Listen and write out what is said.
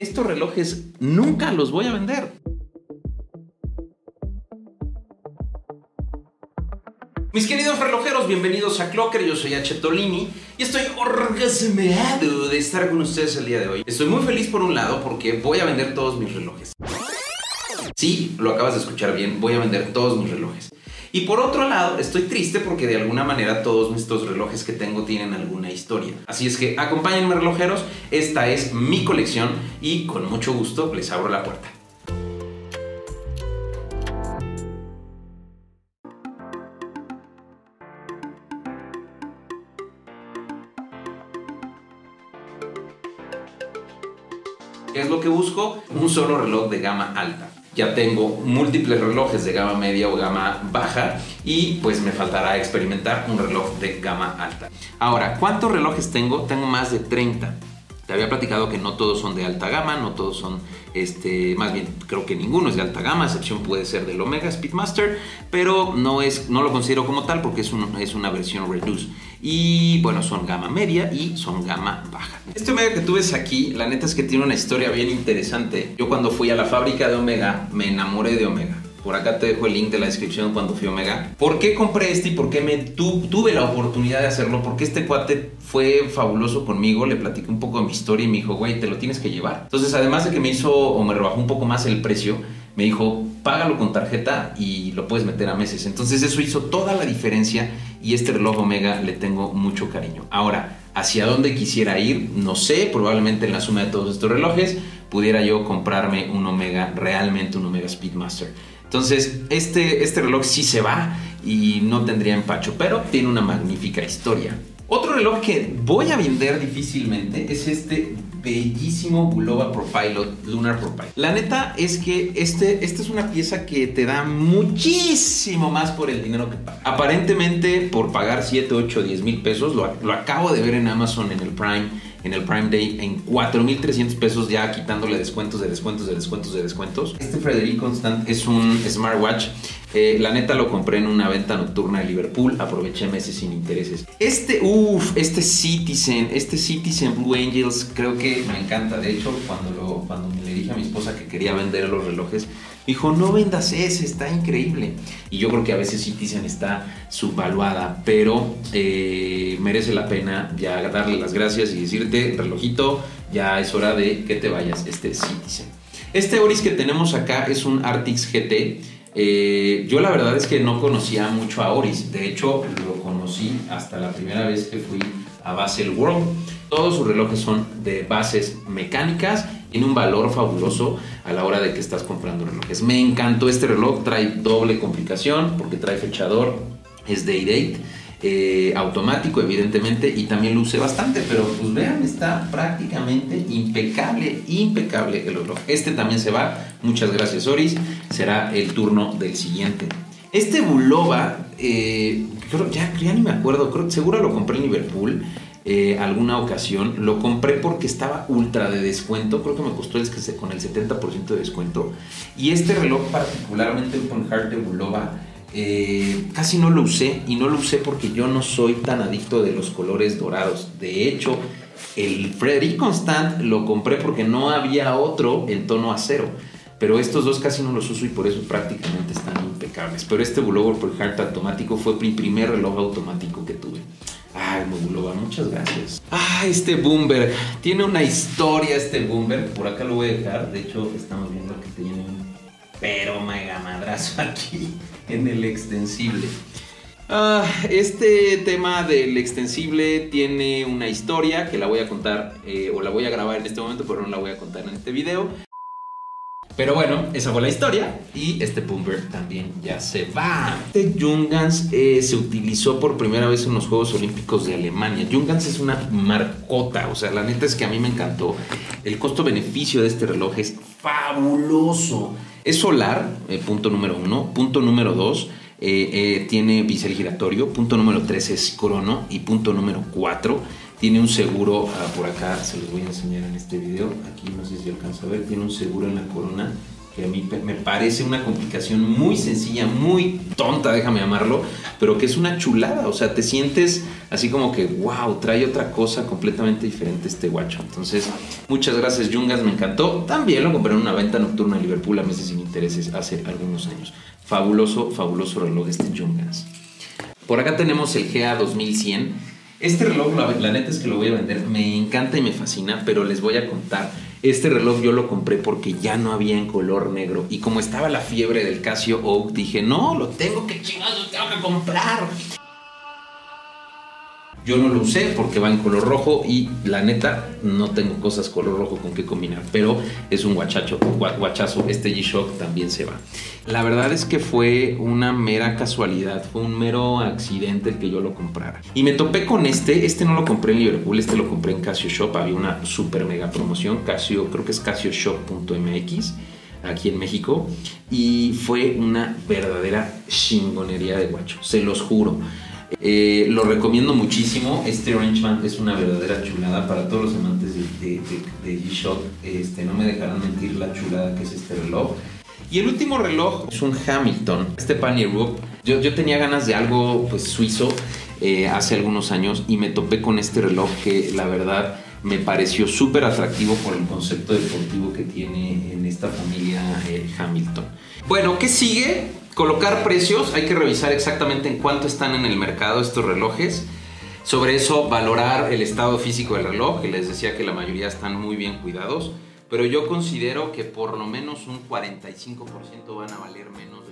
Estos relojes nunca los voy a vender. Mis queridos relojeros, bienvenidos a Clocker, yo soy H. Tolini y estoy orgasmeado de estar con ustedes el día de hoy. Estoy muy feliz por un lado porque voy a vender todos mis relojes. Sí, lo acabas de escuchar bien, voy a vender todos mis relojes. Y por otro lado, estoy triste porque de alguna manera todos estos relojes que tengo tienen alguna historia. Así es que acompáñenme relojeros, esta es mi colección y con mucho gusto les abro la puerta. ¿Qué es lo que busco? Un solo reloj de gama alta. Ya tengo múltiples relojes de gama media o gama baja y pues me faltará experimentar un reloj de gama alta. Ahora, ¿cuántos relojes tengo? Tengo más de 30. Te había platicado que no todos son de alta gama, no todos son, este, más bien creo que ninguno es de alta gama, excepción puede ser del Omega Speedmaster, pero no, es, no lo considero como tal porque es, es una versión reduce. Y bueno, son gama media y son gama baja. Este Omega que tú ves aquí, la neta es que tiene una historia bien interesante. Yo cuando fui a la fábrica de Omega, me enamoré de Omega. Por acá te dejo el link de la descripción cuando fui Omega. ¿Por qué compré este y por qué me tuve la oportunidad de hacerlo? Porque este cuate fue fabuloso conmigo, le platiqué un poco de mi historia y me dijo, güey, te lo tienes que llevar. Entonces, además de que me hizo o me rebajó un poco más el precio, me dijo, págalo con tarjeta y lo puedes meter a meses. Entonces, eso hizo toda la diferencia y este reloj Omega le tengo mucho cariño. Ahora, hacia dónde quisiera ir, no sé, probablemente en la suma de todos estos relojes pudiera yo comprarme un Omega, realmente un Omega Speedmaster. Entonces, este, este reloj sí se va y no tendría empacho, pero tiene una magnífica historia. Otro reloj que voy a vender difícilmente es este bellísimo Bulova Propilot Lunar Propilot. La neta es que este, esta es una pieza que te da muchísimo más por el dinero que pagas. Aparentemente por pagar 7, 8, 10 mil pesos, lo, lo acabo de ver en Amazon en el Prime en el Prime Day en 4.300 pesos ya quitándole descuentos de descuentos de descuentos de descuentos. Este Frederic Constant es un smartwatch. Eh, la neta lo compré en una venta nocturna de Liverpool. Aproveché meses sin intereses. Este, uff, este Citizen, este Citizen Blue Angels creo que me encanta. De hecho, cuando, lo, cuando le dije a mi esposa que quería vender los relojes, dijo, no vendas ese, está increíble. Y yo creo que a veces Citizen está subvaluada, pero eh, merece la pena ya darle las gracias y decirte, relojito, ya es hora de que te vayas, este Citizen. Este Oris que tenemos acá es un Artix GT. Eh, yo la verdad es que no conocía mucho a Oris, de hecho lo conocí hasta la primera vez que fui a Basel World. Todos sus relojes son de bases mecánicas, tiene un valor fabuloso a la hora de que estás comprando relojes. Me encantó este reloj, trae doble complicación porque trae fechador, es day date. Eh, automático evidentemente y también luce bastante pero pues vean está prácticamente impecable impecable el reloj este también se va muchas gracias Oris será el turno del siguiente este Bulova eh, ya, ya ni me acuerdo creo, seguro lo compré en Liverpool eh, alguna ocasión. Lo compré porque estaba ultra de descuento. Creo que me costó el, con el 70% de descuento. Y este reloj, particularmente el Heart de Bulova, eh, casi no lo usé. Y no lo usé porque yo no soy tan adicto de los colores dorados. De hecho, el Frederic Constant lo compré porque no había otro en tono acero. Pero estos dos casi no los uso y por eso prácticamente están impecables. Pero este Bulova Heart automático fue mi primer reloj automático que tuve. Ay, Mogulova, muchas gracias. Ah, este Boomberg. Tiene una historia este Boomberg. Por acá lo voy a dejar. De hecho, estamos viendo que tiene un pero mega madrazo aquí en el extensible. Ah, este tema del extensible tiene una historia que la voy a contar eh, o la voy a grabar en este momento, pero no la voy a contar en este video. Pero bueno, esa fue la historia y este Boomberg también ya se va. Este Jungans eh, se utilizó por primera vez en los Juegos Olímpicos de Alemania. Jungans es una marcota, o sea, la neta es que a mí me encantó. El costo-beneficio de este reloj es fabuloso. Es solar, eh, punto número uno. Punto número dos, eh, tiene bisel giratorio. Punto número tres es crono. Y punto número cuatro, tiene un seguro ah, por acá, se los voy a enseñar en este video. Aquí no sé si alcanza a ver, tiene un seguro en la corona que a mí me parece una complicación muy sencilla, muy tonta, déjame llamarlo, pero que es una chulada, o sea, te sientes así como que, wow, trae otra cosa completamente diferente este guacho. Entonces, muchas gracias Jungas, me encantó. También lo compré en una venta nocturna en Liverpool a meses sin intereses hace algunos años. Fabuloso, fabuloso reloj este Jungas. Por acá tenemos el GA 2100. Este reloj, la neta es que lo voy a vender, me encanta y me fascina, pero les voy a contar este reloj yo lo compré porque ya no había en color negro. Y como estaba la fiebre del Casio Oak, dije, no, lo tengo que chingados, tengo que comprar. Yo no lo usé porque va en color rojo y la neta no tengo cosas color rojo con que combinar, pero es un guachacho, guachazo, este G-Shock también se va. La verdad es que fue una mera casualidad, fue un mero accidente el que yo lo comprara. Y me topé con este, este no lo compré en Liverpool, este lo compré en Casio Shop, había una super mega promoción, Casio, creo que es casioshop.mx aquí en México y fue una verdadera chingonería de guacho, se los juro. Eh, lo recomiendo muchísimo. Este Orange es una verdadera chulada para todos los amantes de, G-Shock. Este, no me dejarán mentir la chulada que es este reloj. Y el último reloj es un Hamilton, este Pioneer Rook. Yo, yo tenía ganas de algo pues suizo eh, hace algunos años y me topé con este reloj que la verdad me pareció súper atractivo por el concepto deportivo que tiene en esta familia eh, Hamilton. Bueno, ¿qué sigue? Colocar precios, hay que revisar exactamente en cuánto están en el mercado estos relojes. Sobre eso, valorar el estado físico del reloj, que les decía que la mayoría están muy bien cuidados, pero yo considero que por lo menos un 45% van a valer menos